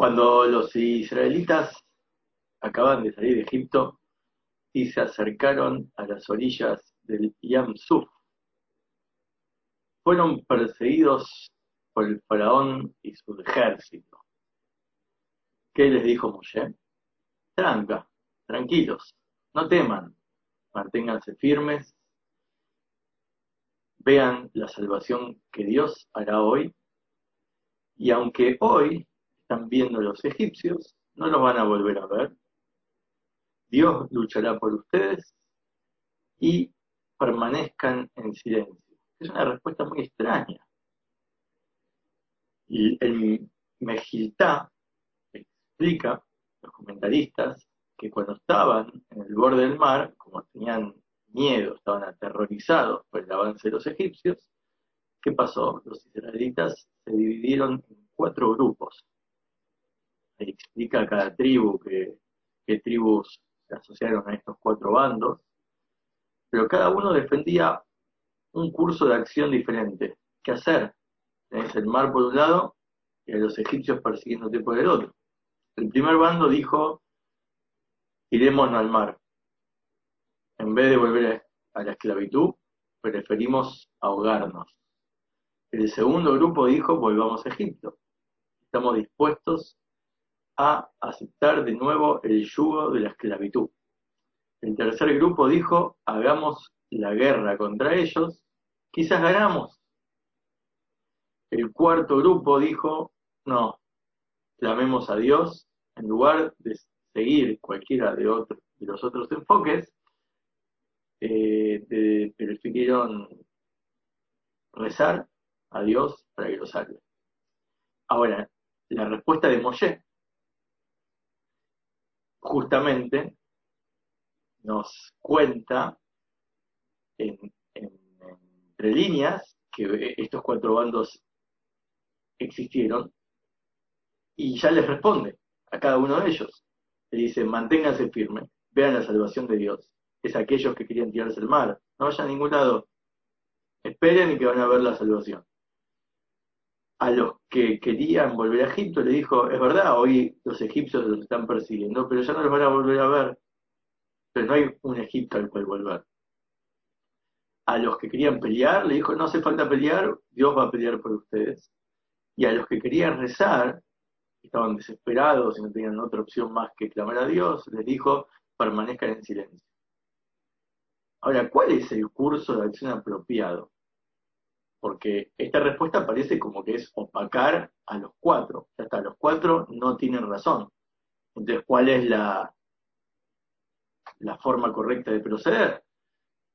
Cuando los israelitas acaban de salir de Egipto y se acercaron a las orillas del Yam Suf, fueron perseguidos por el faraón y su ejército. ¿Qué les dijo Moshe? Tranca, tranquilos, no teman, manténganse firmes, vean la salvación que Dios hará hoy, y aunque hoy están viendo los egipcios, no los van a volver a ver. Dios luchará por ustedes y permanezcan en silencio. Es una respuesta muy extraña. Y el Mejiltá explica, los comentaristas, que cuando estaban en el borde del mar, como tenían miedo, estaban aterrorizados por el avance de los egipcios, ¿qué pasó? Los israelitas se dividieron en cuatro grupos. Explica cada tribu qué tribus se asociaron a estos cuatro bandos, pero cada uno defendía un curso de acción diferente. ¿Qué hacer? Tenés el mar por un lado y a los egipcios persiguiéndote por el otro. El primer bando dijo, iremos al mar. En vez de volver a la esclavitud, preferimos ahogarnos. El segundo grupo dijo, volvamos a Egipto. Estamos dispuestos a aceptar de nuevo el yugo de la esclavitud. El tercer grupo dijo, hagamos la guerra contra ellos, quizás ganamos. El cuarto grupo dijo, no, clamemos a Dios en lugar de seguir cualquiera de, de los otros enfoques, eh, rezar a Dios para que lo salve. Ahora, la respuesta de Moshe justamente nos cuenta entre líneas que estos cuatro bandos existieron y ya les responde a cada uno de ellos. Le dice, manténganse firmes, vean la salvación de Dios. Es aquellos que querían tirarse el mar. No vayan a ningún lado. Esperen y que van a ver la salvación. A los que querían volver a Egipto le dijo, es verdad, hoy los egipcios los están persiguiendo, pero ya no los van a volver a ver. Pero no hay un Egipto al cual volver. A los que querían pelear le dijo, no hace falta pelear, Dios va a pelear por ustedes. Y a los que querían rezar, estaban desesperados y no tenían otra opción más que clamar a Dios, les dijo, permanezcan en silencio. Ahora, ¿cuál es el curso de acción apropiado? Porque esta respuesta parece como que es opacar a los cuatro. Hasta los cuatro no tienen razón. Entonces, ¿cuál es la, la forma correcta de proceder?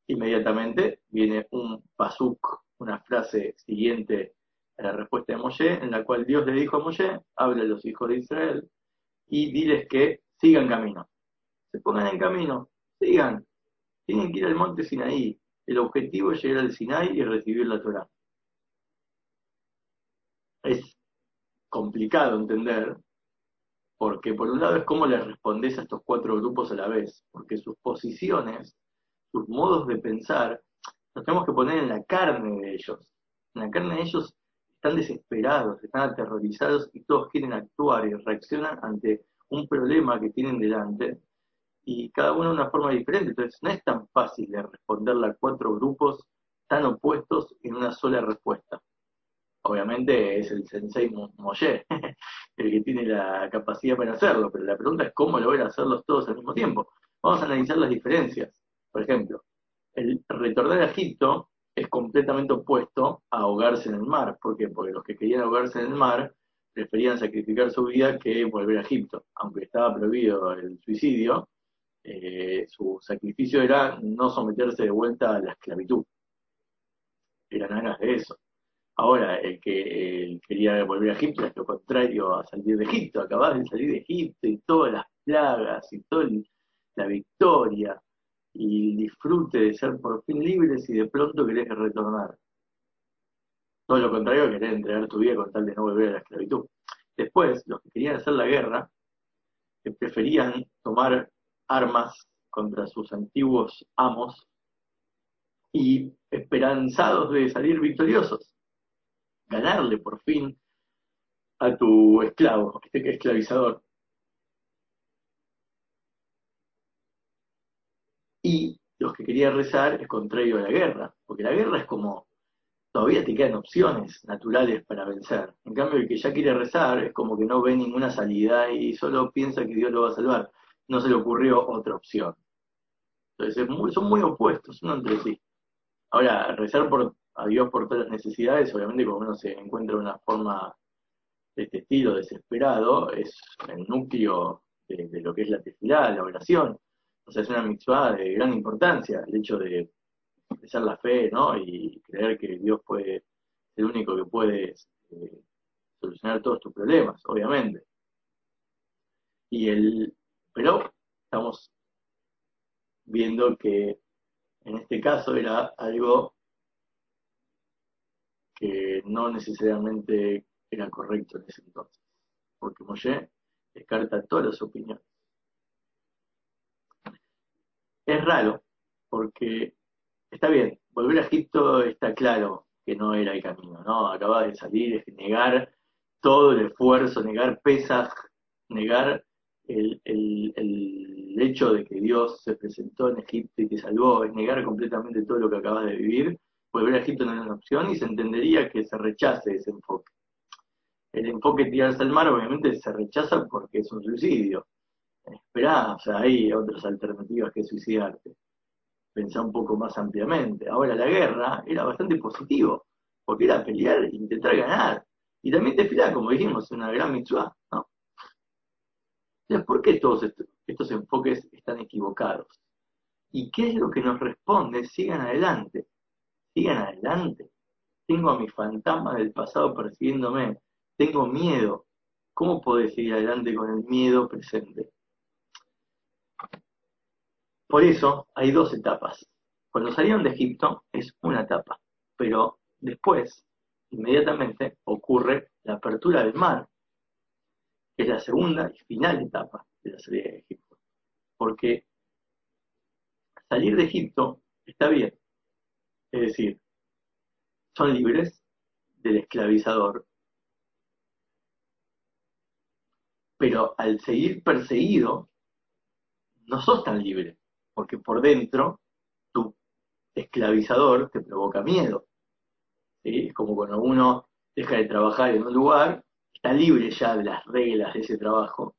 Inmediatamente viene un pasuk, una frase siguiente la respuesta de Moshe, en la cual Dios le dijo a Moshe, habla a los hijos de Israel y diles que sigan camino. Se pongan en camino, sigan. Tienen que ir al monte Sinaí. El objetivo es llegar al Sinaí y recibir la Torah. Es complicado entender, porque por un lado es cómo le respondes a estos cuatro grupos a la vez, porque sus posiciones, sus modos de pensar, nos tenemos que poner en la carne de ellos. En la carne de ellos están desesperados, están aterrorizados y todos quieren actuar y reaccionan ante un problema que tienen delante y cada uno de una forma diferente. Entonces no es tan fácil de responderle a cuatro grupos tan opuestos en una sola respuesta. Obviamente es el sensei Moshe el que tiene la capacidad para hacerlo, pero la pregunta es cómo logran hacerlos todos al mismo tiempo. Vamos a analizar las diferencias. Por ejemplo, el retornar a Egipto es completamente opuesto a ahogarse en el mar. ¿Por qué? Porque los que querían ahogarse en el mar preferían sacrificar su vida que volver a Egipto. Aunque estaba prohibido el suicidio, eh, su sacrificio era no someterse de vuelta a la esclavitud. Eran ganas de eso. Ahora, el que quería volver a Egipto es lo contrario a salir de Egipto. Acabas de salir de Egipto y todas las plagas y toda la victoria y disfrute de ser por fin libres y de pronto querés retornar. Todo lo contrario, querés entregar tu vida con tal de no volver a la esclavitud. Después, los que querían hacer la guerra, que preferían tomar armas contra sus antiguos amos y esperanzados de salir victoriosos, ganarle por fin a tu esclavo, este esclavizador. Y los que querían rezar es contrario a la guerra, porque la guerra es como, todavía te quedan opciones naturales para vencer. En cambio, el que ya quiere rezar es como que no ve ninguna salida y solo piensa que Dios lo va a salvar. No se le ocurrió otra opción. Entonces, son muy opuestos uno entre sí. Ahora, rezar por, a Dios por todas las necesidades, obviamente cuando uno se encuentra una forma de este estilo desesperado, es el núcleo de, lo que es la tefilá, la oración. O sea, es una mitzvah de gran importancia, el hecho de ser la fe, ¿no? Y creer que Dios puede, el único que puede eh, solucionar todos tus problemas, obviamente. Y el, pero estamos viendo que en este caso era algo que no necesariamente era correcto en ese entonces, porque Moshe descarta todas las opiniones. Es raro, porque está bien, volver a Egipto está claro que no era el camino, ¿no? Acaba de salir, es negar todo el esfuerzo, negar pesas, negar el, el, hecho de que Dios se presentó en Egipto y te salvó, es negar completamente todo lo que acabas de vivir, volver a Egipto no es una opción y se entendería que se rechace ese enfoque. El enfoque tirarse al mar obviamente se rechaza porque es un suicidio. Esperá, o sea, hay otras alternativas que suicidarte. Pensá un poco más ampliamente. Ahora, la guerra era bastante positivo, porque era pelear e intentar ganar. Y también te fila, como dijimos, una gran mitzvah, ¿no? Entonces, ¿por qué todos estos, enfoques están equivocados? ¿Y qué es lo que nos responde? Sigan adelante, sigan adelante. Tengo a mi fantasma del pasado persiguiéndome, tengo miedo. ¿Cómo puedo seguir adelante con el miedo presente? Por eso hay dos etapas. Cuando salieron de Egipto es una etapa, pero después, inmediatamente, ocurre la apertura del mar es la segunda y final etapa de la salida de Egipto. Porque salir de Egipto está bien. Es decir, son libres del esclavizador. Pero al seguir perseguido, no sos tan libre, porque por dentro tu esclavizador te provoca miedo. Es como cuando uno deja de trabajar en un lugar está libre ya de las reglas de ese trabajo,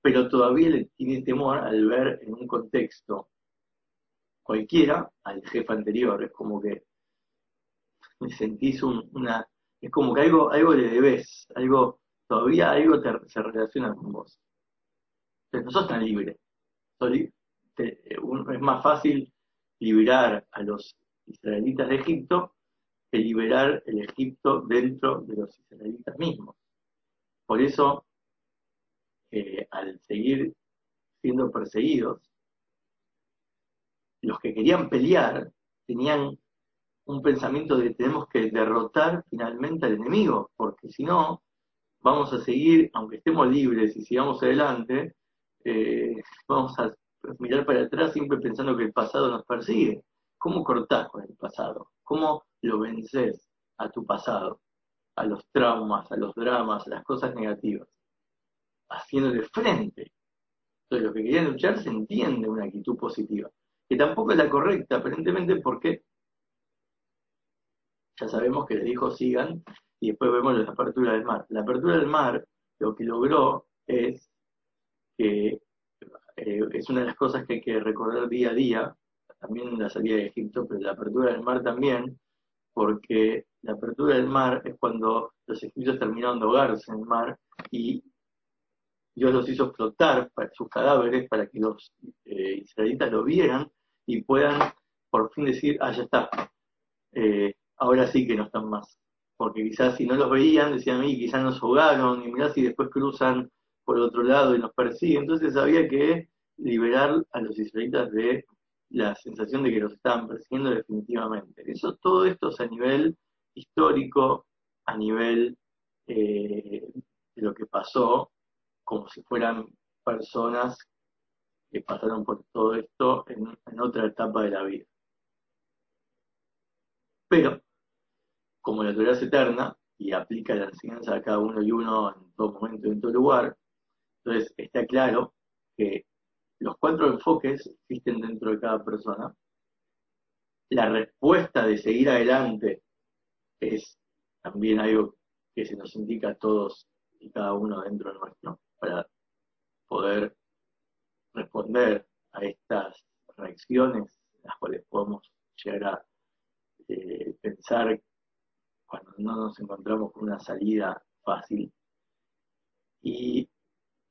pero todavía le tiene temor al ver en un contexto cualquiera al jefe anterior. Es como que me sentís una. Es como que algo, algo le debes, algo, todavía algo se relaciona con vos. Pero no sos tan libre. es más fácil liberar a los israelitas de Egipto que liberar el Egipto dentro de los israelitas mismos. Por eso, eh, al seguir siendo perseguidos, los que querían pelear tenían un pensamiento de tenemos que derrotar finalmente al enemigo, porque si no, vamos a seguir, aunque estemos libres y sigamos adelante, eh, vamos a mirar para atrás siempre pensando que el pasado nos persigue. ¿Cómo cortás con el pasado? ¿Cómo lo vences a tu pasado? a los traumas, a los dramas, a las cosas negativas, haciéndole frente. Entonces, lo que querían luchar se entiende una actitud positiva, que tampoco es la correcta, aparentemente, porque ya sabemos que les dijo sigan y después vemos la apertura del mar. La apertura del mar lo que logró es que eh, es una de las cosas que hay que recordar día a día, también la salida de Egipto, pero la apertura del mar también, porque la apertura del mar es cuando los egipcios terminaron de ahogarse en el mar y Dios los hizo flotar para sus cadáveres para que los eh, israelitas lo vieran y puedan por fin decir, ah, ya está, eh, ahora sí que no están más. Porque quizás si no los veían, decían, mí quizás nos ahogaron, y mirá si después cruzan por otro lado y nos persiguen. Entonces había que liberar a los israelitas de la sensación de que los estaban persiguiendo definitivamente. Eso, todo esto es a nivel histórico, a nivel eh, de lo que pasó, como si fueran personas que pasaron por todo esto en, otra etapa de la vida. Pero, como la Torah es eterna, y aplica la enseñanza a cada uno y uno en todo momento y en todo lugar. Entonces está claro que los cuatro enfoques existen dentro de cada persona. La respuesta de seguir adelante es también algo que se nos indica a todos y cada uno dentro de nuestro para poder responder a estas reacciones, las cuales podemos llegar a eh, pensar cuando no nos encontramos con una salida fácil. Y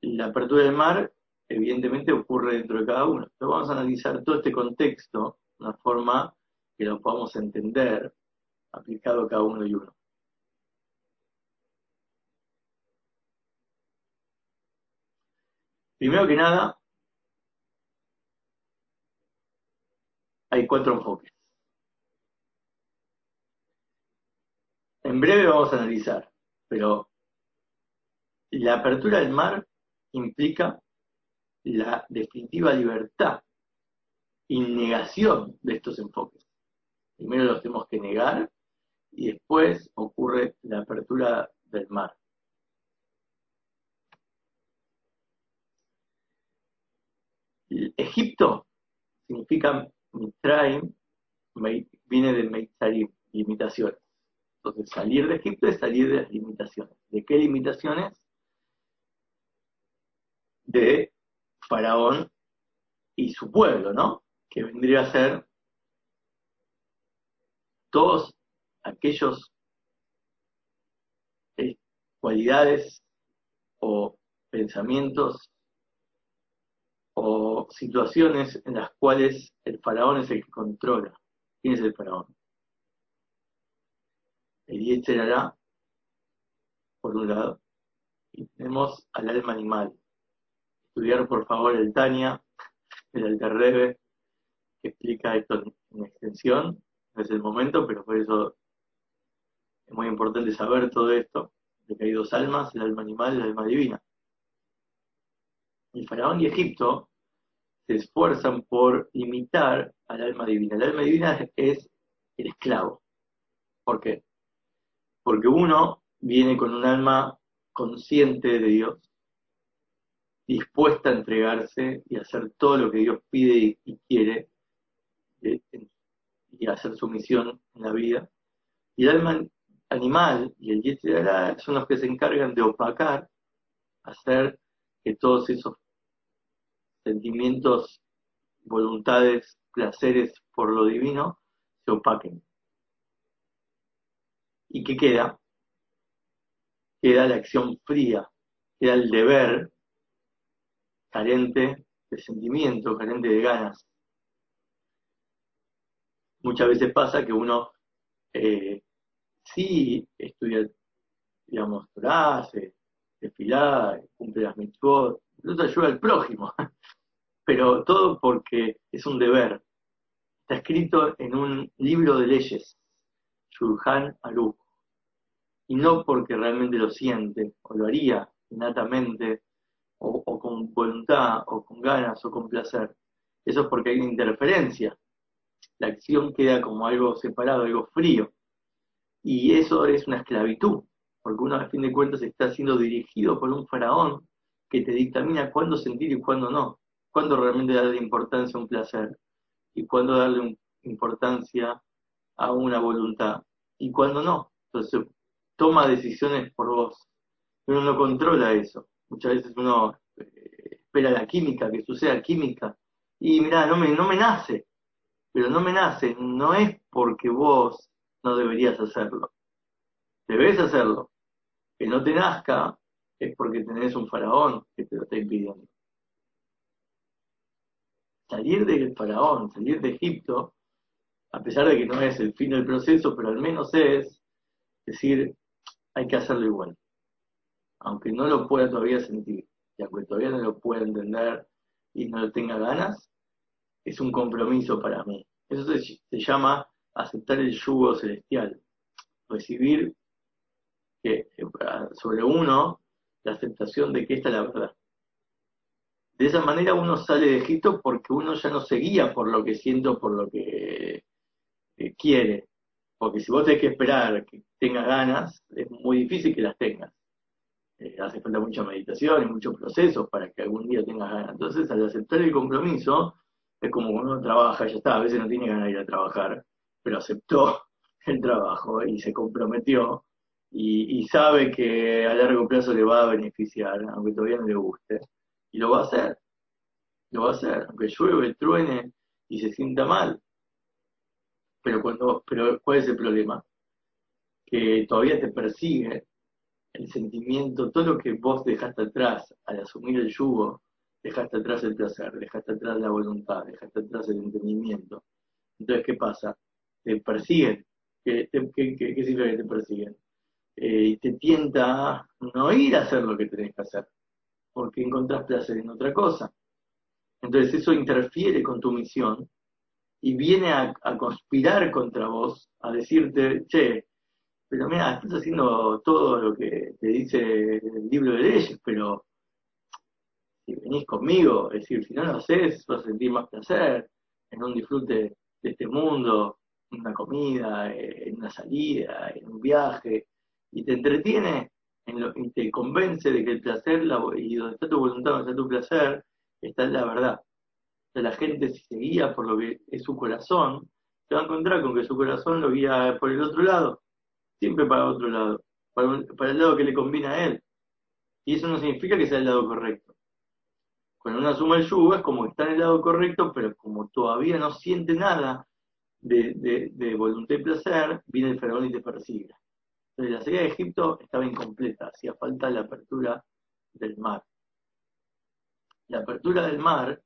la apertura del mar, evidentemente, ocurre dentro de cada uno. Pero vamos a analizar todo este contexto de una forma que lo podamos entender aplicado a cada uno y uno. Primero que nada, hay cuatro enfoques. En breve vamos a analizar, pero la apertura del mar implica la definitiva libertad y negación de estos enfoques. Primero los tenemos que negar y después ocurre la apertura del mar. Egipto significa Mitraim, viene de Meitzarim, limitaciones. Entonces, salir de Egipto es salir de las limitaciones. ¿De qué limitaciones? De Faraón y su pueblo, ¿no? Que vendría a ser todos aquellos eh, cualidades o pensamientos o situaciones en las cuales el faraón es el que controla. ¿Quién es el faraón? El hará, por un lado, y tenemos al alma animal. Estudiar, por favor, el Tania, el Alterrebe, que explica esto en extensión. No es el momento, pero por eso es muy importante saber todo esto, de que hay dos almas, el alma animal y el alma divina. El faraón y Egipto se esfuerzan por imitar al alma divina. El alma divina es el esclavo. ¿Por qué? Porque uno viene con un alma consciente de Dios, dispuesta a entregarse y hacer todo lo que Dios pide y, quiere, eh, y hacer su misión en la vida. Y el alma animal y el Yetzirah son los que se encargan de opacar, hacer que todos esos sentimientos, voluntades, placeres por lo divino se opaquen. ¿Y qué queda? Queda la acción fría, queda el deber carente de sentimiento, carente de ganas. Muchas veces pasa que uno eh, sí estudia, digamos, Torah, se cumple las mitzvot, incluso ayuda al prójimo, pero todo porque es un deber. Está escrito en un libro de leyes, Shulchan Aruch, y no porque realmente lo siente o lo haría innatamente o, o con voluntad o con ganas o con placer. Eso es porque hay una interferencia. La acción queda como algo separado, algo frío. Y eso es una esclavitud, porque uno a fin de cuentas está siendo dirigido por un faraón que te dictamina cuándo sentir y cuándo no cuándo realmente darle importancia a un placer y cuándo darle importancia a una voluntad y cuándo no. Entonces, toma decisiones por vos. Uno no controla eso. Muchas veces uno eh, espera la química, que suceda química. Y mira, no me, no me nace. Pero no me nace. No es porque vos no deberías hacerlo. Debes hacerlo. Que no te nazca es porque tenés un faraón que te lo está impidiendo salir del faraón, salir de Egipto, a pesar de que no es el fin del proceso, pero al menos es decir, hay que hacerlo igual. Aunque no lo pueda todavía sentir, y aunque todavía no lo pueda entender y no lo tenga ganas, es un compromiso para mí. Eso se, se llama aceptar el yugo celestial, recibir que, eh, sobre uno la aceptación de que esta es la verdad. De esa manera uno sale de Egipto porque uno ya no se guía por lo que siento, por lo que quiere. Porque si vos tenés que esperar que tenga ganas, es muy difícil que las tengas. Eh, hace falta mucha meditación y muchos procesos para que algún día tengas ganas. Entonces, al aceptar el compromiso, es como cuando uno trabaja, ya está, a veces no tiene ganas de ir a trabajar, pero aceptó el trabajo y se comprometió y, sabe que a largo plazo le va a beneficiar, aunque todavía no le guste, y lo va a hacer, lo va a hacer, aunque llueve, truene y se sienta mal. Pero cuando, pero ¿cuál es el problema? Que todavía te persigue el sentimiento, todo lo que vos dejaste atrás al asumir el yugo, dejaste atrás el placer, dejaste atrás la voluntad, dejaste atrás el entendimiento. Entonces, ¿qué pasa? Te persiguen. ¿Qué, significa que te persiguen? Eh, y te tienta no ir a hacer lo que tenés que hacer, porque encontrás placer en otra cosa. Entonces eso interfiere con tu misión y viene a, a conspirar contra vos, a decirte, che, pero mira, estás haciendo todo lo que te dice el libro de leyes, pero si venís conmigo, es decir, si no lo haces, vas a sentir más placer en un disfrute de este mundo, en una comida, en una salida, en un viaje, y te entretiene y te convence de que el placer, y donde está tu voluntad, donde está tu placer, está en la verdad. O la gente si se guía por lo que es su corazón, se va a encontrar con que su corazón lo guía por el otro lado siempre para otro lado, para, el lado que le conviene a él. Y eso no significa que sea el lado correcto. Cuando uno asume el yugo es como está en el lado correcto, pero como todavía no siente nada de, de, voluntad y placer, viene el faraón y te persigue. Entonces la salida de Egipto estaba incompleta, hacía falta la apertura del mar. La apertura del mar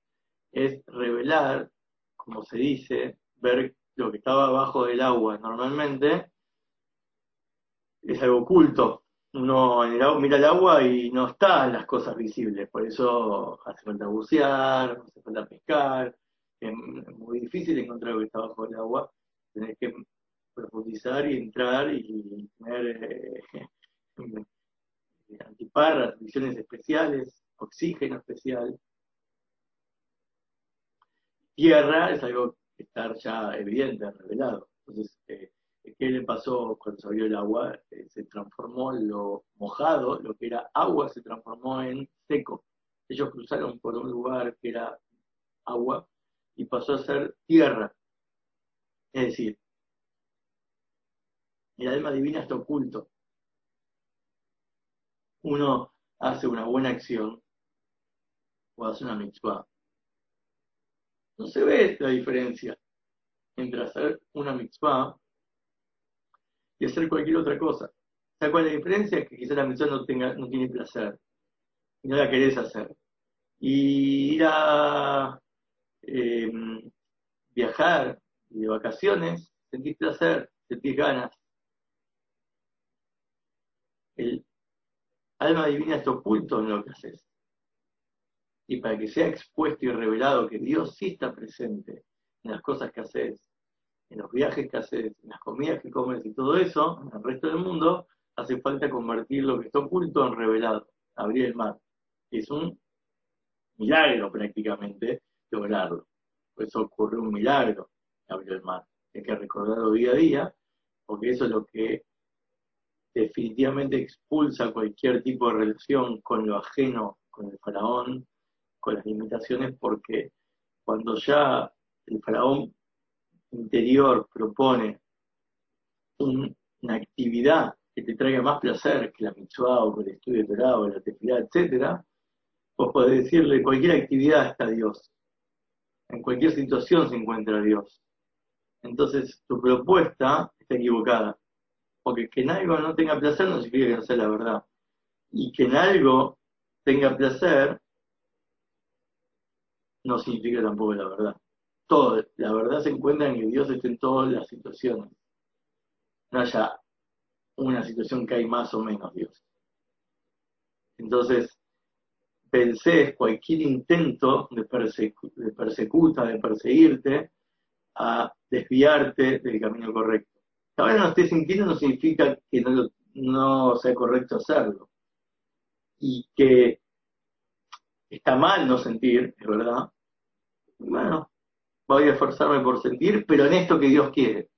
es revelar, como se dice, ver lo que estaba abajo del agua normalmente es algo oculto. Uno mira el agua y no están las cosas visibles, por eso hace falta bucear, hace falta pescar, es muy difícil encontrar lo que está bajo el agua, tenés que profundizar y entrar y tener eh, antiparras, visiones especiales, oxígeno especial. Tierra es algo que está ya evidente, revelado. Entonces, eh, ¿Qué le pasó cuando salió el agua? Eh, se transformó lo mojado, lo que era agua, se transformó en seco. Ellos cruzaron por un lugar que era agua y pasó a ser tierra. Es decir, el alma divina está oculto. Uno hace una buena acción o hace una mitzvah. No se ve la diferencia entre hacer una mitzvah y hacer cualquier otra cosa. ¿Sabes cuál es la diferencia? Que quizás la misión no, tenga, no tiene placer y no la querés hacer. Y ir a em, viajar y de vacaciones, sentís placer, sentís ganas. El alma divina está oculto en lo que haces. Y para que sea expuesto y revelado que Dios sí está presente en las cosas que haces, en los viajes que haces, en las comidas que comes y todo eso, en el resto del mundo, hace falta convertir lo que está oculto en revelado, abrir el mar. Es un milagro prácticamente lograrlo. Por eso ocurre un milagro abrir el mar. Hay que recordarlo día a día, porque eso es lo que definitivamente expulsa cualquier tipo de relación con lo ajeno, con el faraón, con las limitaciones, porque cuando ya el faraón interior propone una actividad que te traiga más placer que la mitzvah o que el estudio de Torah o la tefilá, etc., vos podés decirle, cualquier actividad está Dios. En cualquier situación se encuentra Dios. Entonces, tu propuesta está equivocada. Porque que en algo no tenga placer no significa que no sea la verdad. Y que en algo tenga placer no significa tampoco la verdad todo. La verdad se encuentra en que Dios está en todas las situaciones. No haya una situación que hay más o menos Dios. Entonces, pensé cualquier intento de, de persecuta, de perseguirte, a desviarte del camino correcto. Que ahora no estés sintiendo no significa que no, no sea correcto hacerlo. Y que está mal no sentir, es verdad. Bueno, voy a esforzarme por sentir, pero en esto que Dios quiere.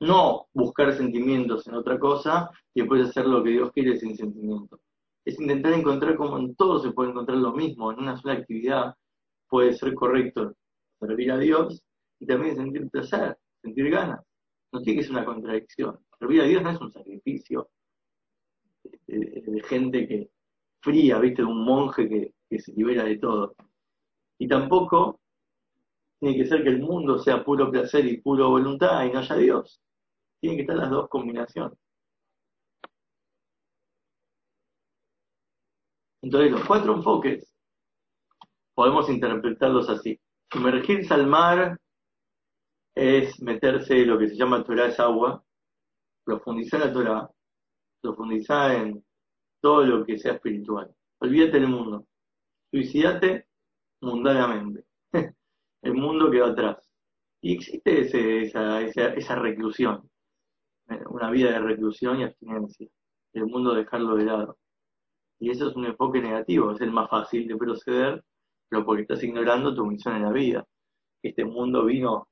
No buscar sentimientos en otra cosa y después hacer lo que Dios quiere sin sentimiento. Es intentar encontrar como en todo se puede encontrar lo mismo, en una sola actividad puede ser correcto servir a Dios y también sentir placer, sentir ganas. No tiene que ser una contradicción. Servir a Dios no es un sacrificio de, gente que fría, ¿viste? De un monje que, que se libera de todo. Y tampoco tiene que ser que el mundo sea puro placer y puro voluntad y no haya Dios. Tienen que estar las dos combinaciones. Entonces los cuatro enfoques podemos interpretarlos así. Sumergirse al mar es meterse lo que se llama Torah es agua, profundizar la Torah, profundizar en todo lo que sea espiritual. Olvídate del mundo. Suicidate mundanamente. El mundo quedó atrás. Y existe esa, esa, reclusión, una vida de reclusión y abstinencia. El mundo dejarlo de lado. Y eso es un enfoque negativo, es el más fácil de proceder, pero porque estás ignorando tu misión en la vida. Este mundo vino,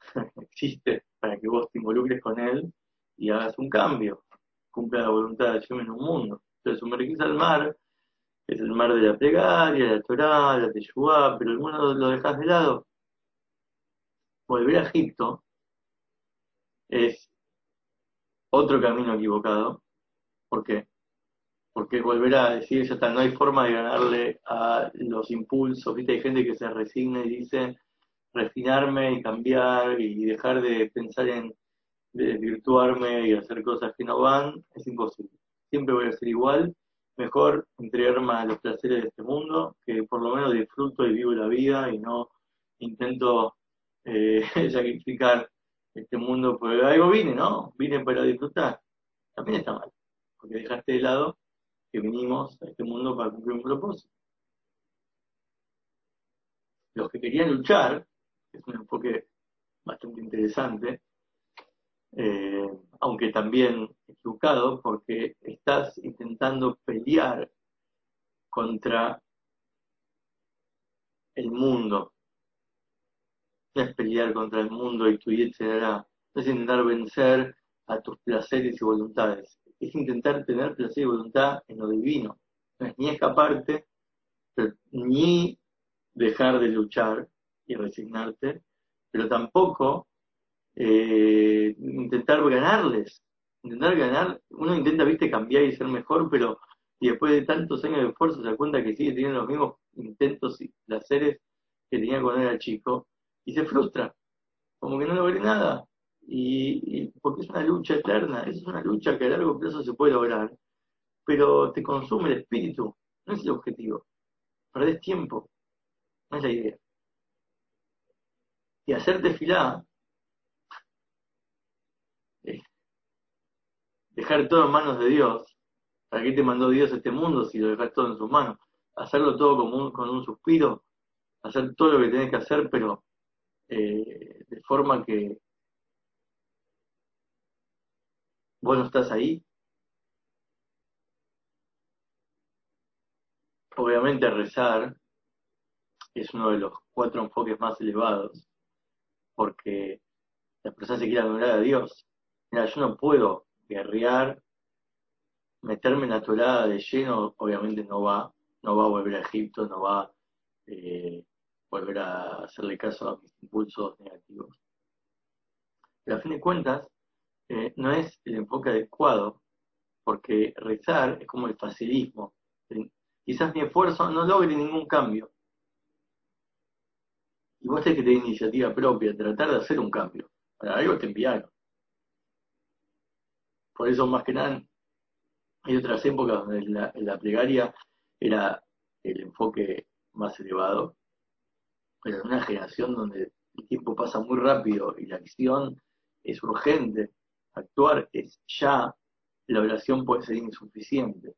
existe para que vos te involucres con él y hagas un cambio, cumpla la voluntad de Dios en un mundo. Entonces sumergís al mar, es el mar de la plegaria, la Torah, la Teshuvah, pero el mundo lo dejas de lado. Volver a Egipto es otro camino equivocado. ¿Por qué? Porque volver a decir, ya está, no hay forma de ganarle a los impulsos. ¿Viste? Hay gente que se resigna y dice refinarme y cambiar y dejar de pensar en desvirtuarme y hacer cosas que no van, es imposible. Siempre voy a ser igual mejor entregarme a los placeres de este mundo, que por lo menos disfruto y vivo la vida y no intento eh, sacrificar este mundo, porque algo vine, ¿no? Vine para disfrutar. También está mal, porque dejaste de lado que vinimos a este mundo para cumplir un propósito. Los que querían luchar, es un enfoque bastante interesante, eh, aunque también equivocado, porque estás intentando pelear contra el mundo. No es pelear contra el mundo y tu etc. No es intentar vencer a tus placeres y voluntades. Es intentar tener placer y voluntad en lo divino. No es ni escaparte, ni dejar de luchar y resignarte, pero tampoco eh, intentar ganarles, intentar ganar, uno intenta, viste, cambiar y ser mejor, pero y después de tantos años de esfuerzo se da cuenta que sigue teniendo los mismos intentos y placeres que tenía cuando era chico, y se frustra, como que no logré nada, y, porque es una lucha eterna, es una lucha que a largo plazo se puede lograr, pero te consume el espíritu, no es el objetivo, perdés tiempo, no es la idea. Y hacerte filar dejar todo en manos de Dios. ¿Para qué te mandó Dios este mundo si lo dejas todo en sus manos? Hacerlo todo como con un suspiro, hacer todo lo que tenés que hacer, pero eh, de forma que vos no estás ahí. Obviamente rezar es uno de los cuatro enfoques más elevados, porque la persona se quiere adorar a Dios. Mira, yo no puedo guerrear, meterme en la torada de lleno, obviamente no va, no va a volver a Egipto, no va a eh, volver a hacerle caso a mis impulsos negativos. Pero a fin de cuentas, eh, no es el enfoque adecuado, porque rezar es como el facilismo. Quizás mi esfuerzo no logre ningún cambio. Y vos tenés que tener iniciativa propia, tratar de hacer un cambio. Para algo te enviaron. Por eso, más que nada, hay otras épocas donde la, plegaria era el enfoque más elevado, pero en una generación donde el tiempo pasa muy rápido y la acción es urgente, actuar es ya, la oración puede ser insuficiente,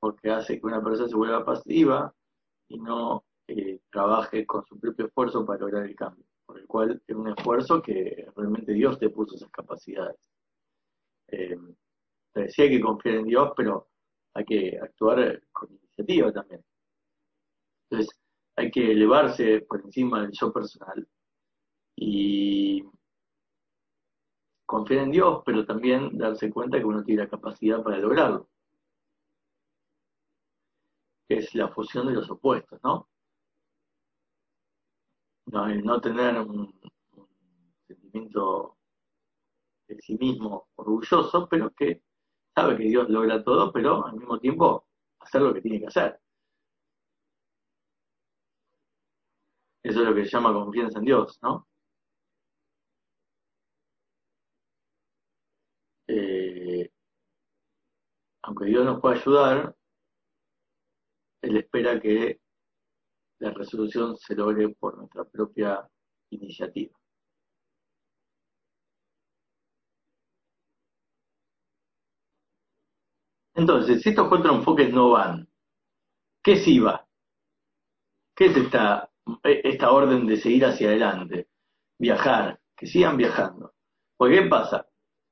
porque hace que una persona se vuelva pasiva y no trabaje con su propio esfuerzo para lograr el cambio, por el cual es un esfuerzo que realmente Dios te puso esas capacidades. Eh, sí hay que confiar en Dios, pero hay que actuar con iniciativa también. Entonces, hay que elevarse por encima del yo personal y confiar en Dios, pero también darse cuenta que uno tiene la capacidad para lograrlo. Es la fusión de los opuestos, ¿no? No, no tener un, sentimiento de sí mismo orgulloso, pero que sabe que Dios logra todo, pero al mismo tiempo hacer lo que tiene que hacer. Eso es lo que se llama confianza en Dios, ¿no? Eh, aunque Dios nos pueda ayudar, Él espera que la resolución se logre por nuestra propia iniciativa. Entonces, si estos cuatro enfoques no van, ¿qué sí va? ¿Qué es esta, esta orden de seguir hacia adelante? Viajar, que sigan viajando. Porque ¿qué pasa?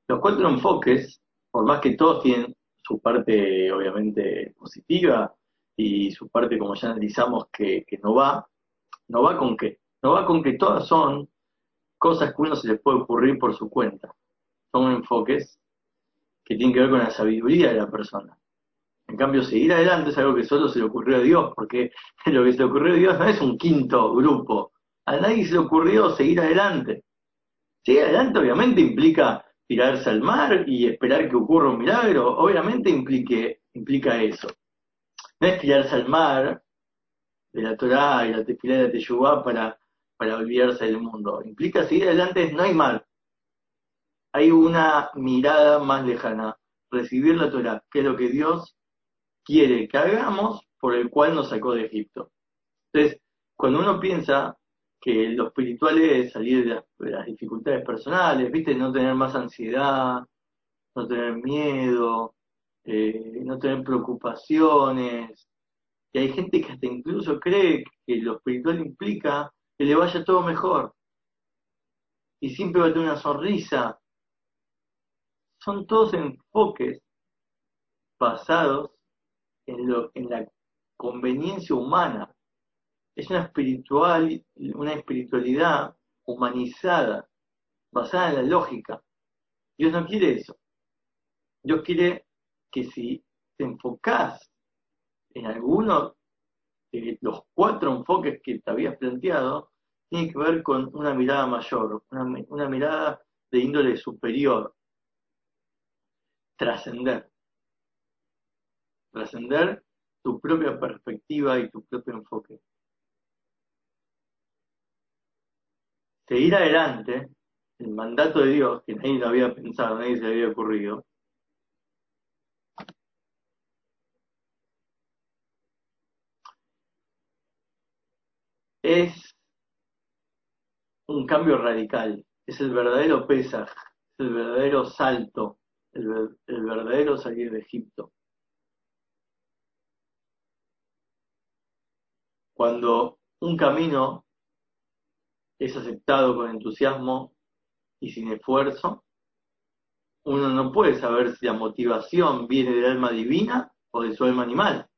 Los cuatro enfoques, por más que todos tienen su parte obviamente positiva y su parte, como ya analizamos, que, no va, no va con qué? No va con que todas son cosas que uno se les puede ocurrir por su cuenta. Son enfoques que tienen que ver con la sabiduría de la persona. En cambio, seguir adelante es algo que solo se le ocurrió a Dios, porque lo que se le ocurrió a Dios no es un quinto grupo. A nadie se le ocurrió seguir adelante. Seguir adelante obviamente implica tirarse al mar y esperar que ocurra un milagro, obviamente implique, implica eso. No es tirarse al mar de la Torah y la tefilá de la Teshuvah para, para olvidarse del mundo. Implica seguir adelante, no hay mar. Hay una mirada más lejana, recibir la Torah, que es lo que Dios quiere que hagamos por el cual nos sacó de Egipto. Entonces, cuando uno piensa que lo espiritual es salir de las, dificultades personales, ¿viste? No tener más ansiedad, no tener miedo, eh, no tener preocupaciones. Y hay gente que hasta incluso cree que lo espiritual implica que le vaya todo mejor. Y siempre va a tener una sonrisa. Son todos enfoques basados en, en la conveniencia humana es una, espiritual, una espiritualidad humanizada, basada en la lógica. Dios no quiere eso. Dios quiere que si te enfocás en alguno de los cuatro enfoques que te habías planteado, tiene que ver con una mirada mayor, una, una mirada de índole superior, trascender. Trascender tu propia perspectiva y tu propio enfoque. seguir adelante, el mandato de Dios, que nadie lo había pensado, nadie se le había ocurrido, es un cambio radical, es el verdadero Pesaj, es el verdadero salto, el, el verdadero salir de Egipto. Cuando un camino es aceptado con entusiasmo y sin esfuerzo, uno no puede saber si la motivación viene del alma divina o de su alma animal.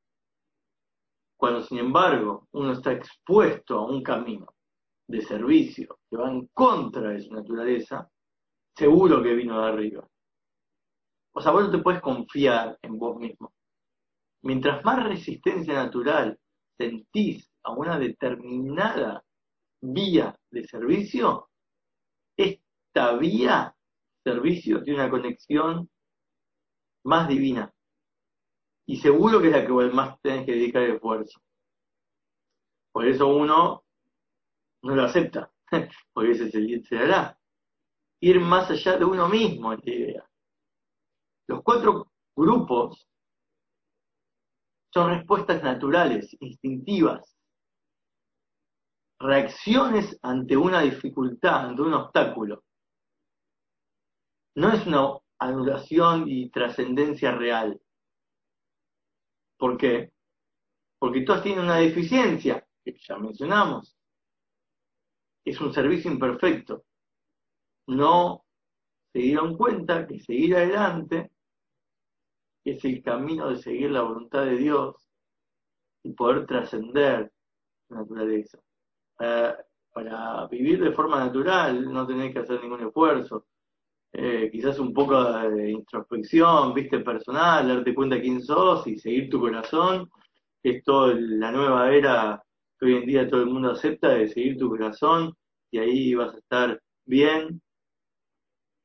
Cuando, sin embargo, uno está expuesto a un camino de servicio que va en contra de su naturaleza, seguro que vino de arriba. O sea, vos no te puedes confiar en vos mismo. Mientras más resistencia natural sentís a una determinada vía de servicio, esta vía servicio tiene una conexión más divina. Y seguro que es la que más tenés que dedicar esfuerzo. Por eso uno no lo acepta, porque ese se hará. Ir más allá de uno mismo es la idea. Los cuatro grupos son respuestas naturales, instintivas, reacciones ante una dificultad, ante un obstáculo. No es una anulación y trascendencia real. ¿Por qué? Porque todas tienen una deficiencia, que ya mencionamos. Es un servicio imperfecto. No se dieron cuenta que seguir adelante es el camino de seguir la voluntad de Dios y poder trascender la naturaleza para, vivir de forma natural, no tener que hacer ningún esfuerzo. Eh, quizás un poco de introspección, viste, personal, darte cuenta quién sos y seguir tu corazón, que es toda la nueva era que hoy en día todo el mundo acepta de seguir tu corazón y ahí vas a estar bien,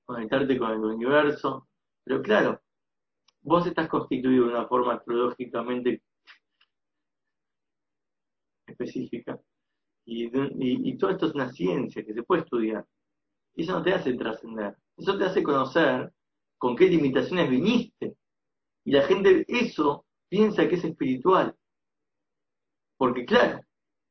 conectarte con el universo. Pero claro, vos estás constituido de una forma astrológicamente específica y, y, todo esto es una ciencia que se puede estudiar. Y eso no te hace trascender, eso te hace conocer con qué limitaciones viniste. Y la gente eso piensa que es espiritual. Porque claro,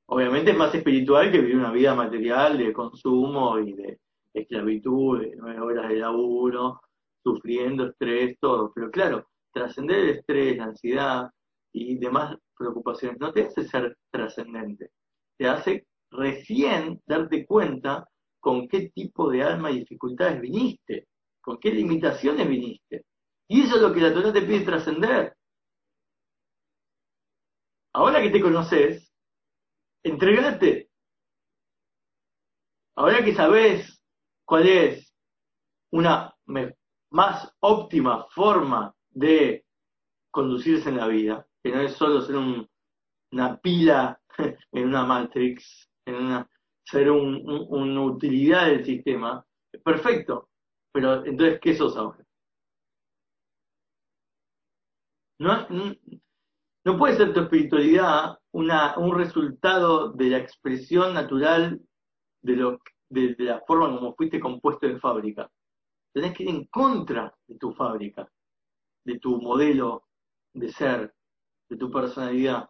obviamente es más espiritual que vivir una vida material de consumo y de esclavitud, de nueve horas de laburo, sufriendo estrés, todo. Pero claro, trascender el estrés, la ansiedad y demás preocupaciones no te hace ser trascendente, te hace recién darte cuenta con qué tipo de alma y dificultades viniste, con qué limitaciones viniste. Y eso es lo que la Torah te pide trascender. Ahora que te conoces, entregate. Ahora que sabes cuál es una más óptima forma de conducirse en la vida, que no es solo ser una pila en una matrix, en una, ser una utilidad del sistema, perfecto. Pero entonces, ¿qué sos ahora? No, no, puede ser tu espiritualidad una, un resultado de la expresión natural de, lo, de la forma como fuiste compuesto en fábrica. Tenés que ir en contra de tu fábrica, de tu modelo de ser, de tu personalidad,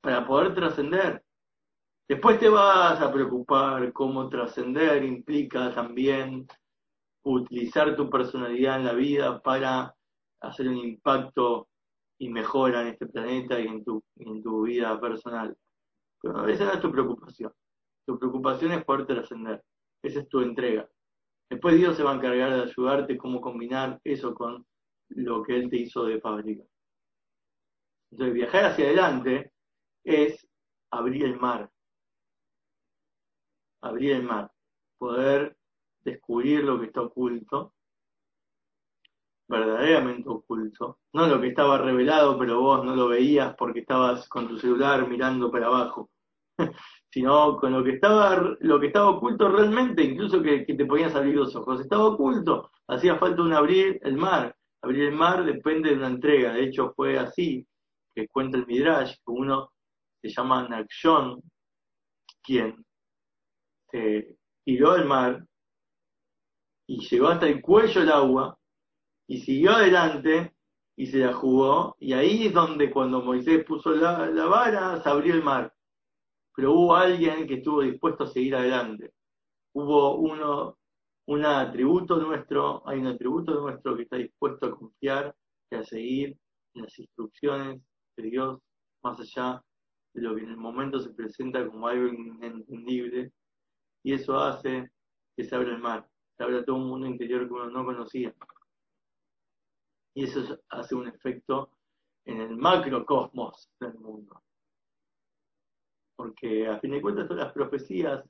para poder trascender. Después te vas a preocupar cómo trascender implica también utilizar tu personalidad en la vida para hacer un impacto y mejora en este planeta y en tu, en tu vida personal. Pero esa no es tu preocupación. Tu preocupación es poder trascender. Esa es tu entrega. Después Dios se va a encargar de ayudarte cómo combinar eso con lo que Él te hizo de fábrica. Entonces, viajar hacia adelante es abrir el mar. Abrir el mar. Poder descubrir lo que está oculto, verdaderamente oculto. No lo que estaba revelado, pero vos no lo veías porque estabas con tu celular mirando para abajo. sino con lo que estaba lo que estaba oculto realmente, incluso que, te podías abrir los ojos. Estaba oculto. Hacía falta un abrir el mar. Abrir el mar depende de una entrega. De hecho, fue así que cuenta el Midrash, que uno se llama Nakshon, quien se tiró al mar y llegó hasta el cuello el agua y siguió adelante y se la jugó. Y ahí es donde cuando Moisés puso la, la vara, se abrió el mar. Pero hubo alguien que estuvo dispuesto a seguir adelante. Hubo uno un atributo nuestro, hay un atributo nuestro que está dispuesto a confiar y a seguir las instrucciones de Dios, más allá de lo que en el momento se presenta como algo inentendible, y eso hace que se abra el mar, se abra todo un mundo interior que uno no conocía. Y eso hace un efecto en el macrocosmos del mundo. Porque a fin de cuentas todas las profecías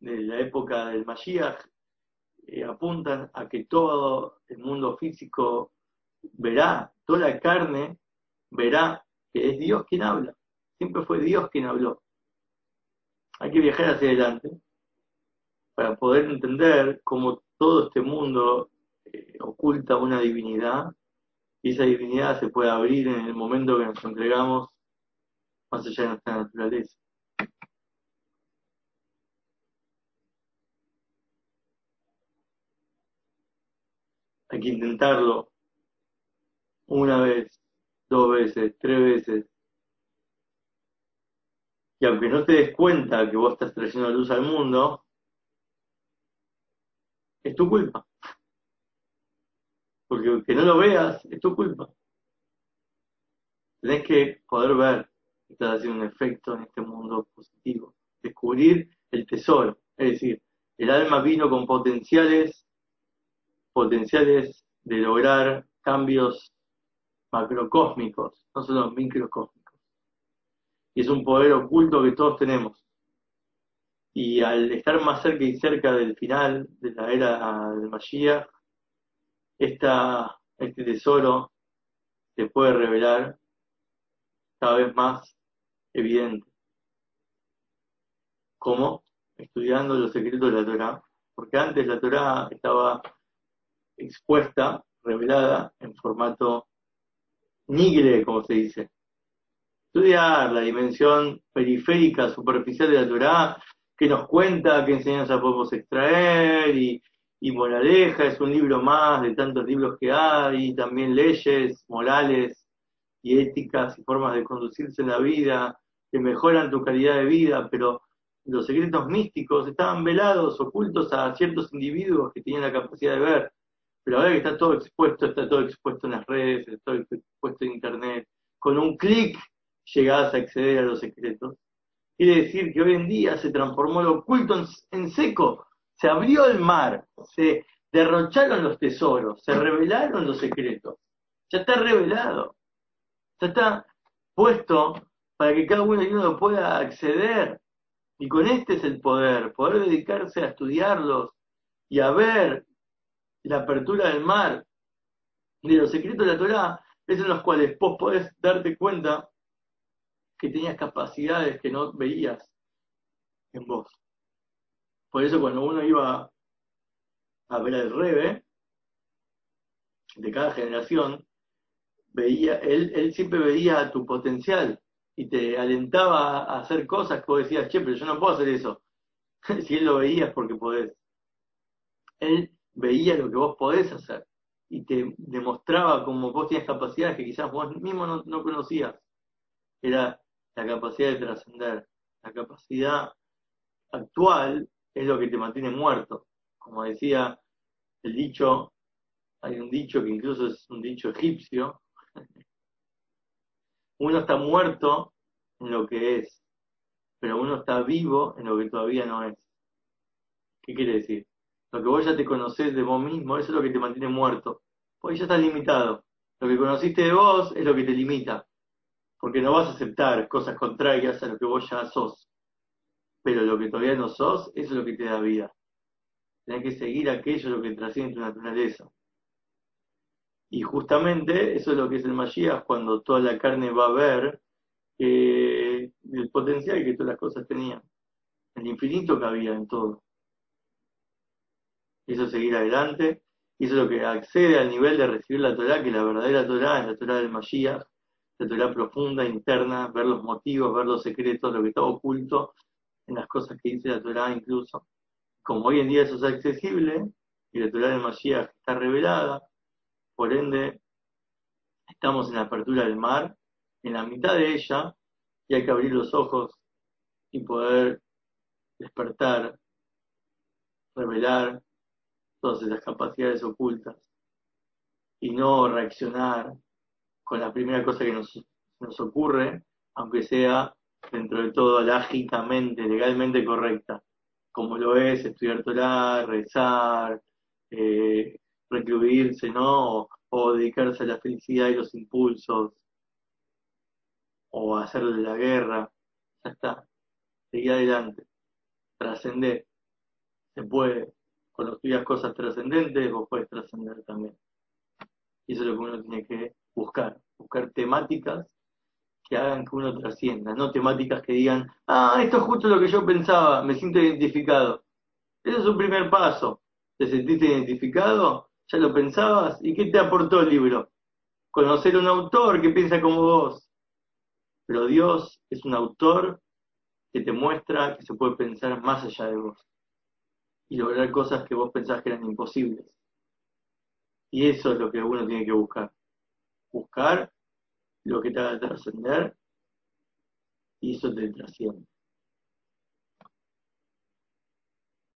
de la época del Mashiach eh, apuntan a que todo el mundo físico verá, toda la carne verá que es Dios quien habla. Siempre fue Dios quien habló. Hay que viajar hacia adelante para poder entender cómo todo este mundo eh, oculta una divinidad y esa divinidad se puede abrir en el momento que nos entregamos más allá de nuestra naturaleza. Hay que intentarlo una vez, dos veces, tres veces. Y aunque no te des cuenta que vos estás trayendo luz al mundo, es tu culpa. Porque aunque no lo veas, es tu culpa. Tenés que poder ver que estás haciendo un efecto en este mundo positivo. Descubrir el tesoro. Es decir, el alma vino con potenciales potenciales de lograr cambios macrocósmicos, no solo microcósmicos. Y es un poder oculto que todos tenemos. Y al estar más cerca y cerca del final de la era del Mashiach, este tesoro se puede revelar cada vez más evidente. como Estudiando los secretos de la Torah. Porque antes la Torah estaba expuesta, revelada, en formato nigre, como se dice. Estudiar la dimensión periférica, superficial de la Torah, que nos cuenta qué enseñanza podemos extraer y, y moraleja, es un libro más de tantos libros que hay, también leyes morales y éticas y formas de conducirse en la vida que mejoran tu calidad de vida, pero los secretos místicos estaban velados, ocultos a ciertos individuos que tenían la capacidad de ver. Pero ahora que está todo expuesto, está todo expuesto en las redes, está todo expuesto en internet, con un clic llegás a acceder a los secretos. Quiere decir que hoy en día se transformó lo oculto en, seco, se abrió el mar, se derrocharon los tesoros, se revelaron los secretos. Ya está revelado, ya está puesto para que cada uno de uno pueda acceder. Y con este es el poder, poder dedicarse a estudiarlos y a ver la apertura del mar de los secretos de la Torah, es en los cuales vos podés darte cuenta que tenías capacidades que no veías en vos. Por eso cuando uno iba a ver al Rebe de cada generación, veía, él, él siempre veía tu potencial y te alentaba a hacer cosas que vos decías, che, pero yo no puedo hacer eso. si él lo veía es porque podés. Él veía lo que vos podés hacer y te demostraba como vos tenías capacidades que quizás vos mismo no, no conocías. Era la capacidad de trascender. La capacidad actual es lo que te mantiene muerto. Como decía el dicho, hay un dicho que incluso es un dicho egipcio, uno está muerto en lo que es, pero uno está vivo en lo que todavía no es. ¿Qué quiere decir? Lo que vos ya te conocés de vos mismo, eso es lo que te mantiene muerto. Porque ya estás limitado. Lo que conociste de vos es lo que te limita. Porque no vas a aceptar cosas contrarias a lo que vos ya sos. Pero lo que todavía no sos, eso es lo que te da vida. Tenés que seguir aquello lo que trasciende tu naturaleza. Y justamente eso es lo que es el Mashiach cuando toda la carne va a ver el potencial que todas las cosas tenían. El infinito que había en todo. Eso es seguir adelante. Y eso es lo que accede al nivel de recibir la Torah, que la verdadera Torah es la Torah del Mashiach, la Torah profunda, interna, ver los motivos, ver los secretos, lo que está oculto en las cosas que dice la Torah incluso. Como hoy en día eso es accesible, y la Torah del Mashiach está revelada, por ende, estamos en la apertura del mar, en la mitad de ella, y hay que abrir los ojos y poder despertar, revelar todas esas capacidades ocultas y no reaccionar con la primera cosa que nos, nos ocurre, aunque sea dentro de todo lágicamente, legalmente correcta, como lo es estudiar Torah, rezar, eh, recluirse, ¿no? O, dedicarse a la felicidad y los impulsos, o hacerle la guerra, ya está, seguir adelante, trascender, se puede, cuando estudias cosas trascendentes, vos puedes trascender también. Y eso es lo que uno tiene que buscar, buscar temáticas que hagan que uno trascienda, no temáticas que digan, ah, esto es justo lo que yo pensaba, me siento identificado. Ese es un primer paso. ¿Te sentiste identificado? ¿Ya lo pensabas? ¿Y qué te aportó el libro? Conocer un autor que piensa como vos. Pero Dios es un autor que te muestra que se puede pensar más allá de vos y lograr cosas que vos pensás que eran imposibles. Y eso es lo que uno tiene que buscar. Buscar lo que te haga trascender y eso te trasciende.